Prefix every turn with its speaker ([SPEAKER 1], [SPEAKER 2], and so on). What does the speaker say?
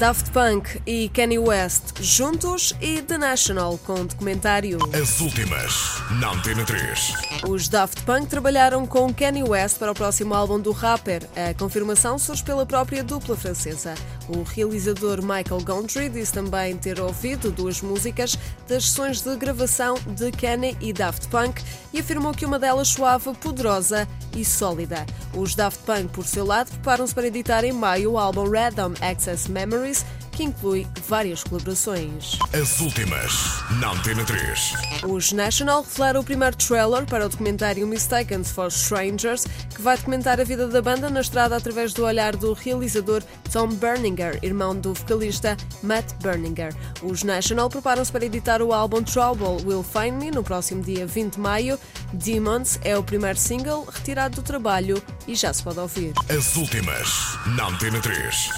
[SPEAKER 1] Daft Punk e Kanye West juntos e The National com documentário.
[SPEAKER 2] As últimas, na Antena 3.
[SPEAKER 1] Os Daft Punk trabalharam com Kanye West para o próximo álbum do rapper. A confirmação surge pela própria dupla francesa. O realizador Michael Gondry disse também ter ouvido duas músicas das sessões de gravação de Kanye e Daft Punk e afirmou que uma delas soava poderosa e sólida. Os Daft Punk, por seu lado, preparam-se para editar em maio o álbum Random Access Memories, que inclui várias colaborações.
[SPEAKER 2] As últimas, na Antena 3.
[SPEAKER 1] Os National revelaram o primeiro trailer para o documentário Mistaken for Strangers, que vai documentar a vida da banda na estrada através do olhar do realizador Tom Berninger, irmão do vocalista Matt Berninger. Os National preparam-se para editar o álbum Trouble Will Find Me no próximo dia 20 de maio. Demons é o primeiro single retirado do trabalho e já se pode ouvir.
[SPEAKER 2] As últimas, na Antena 3.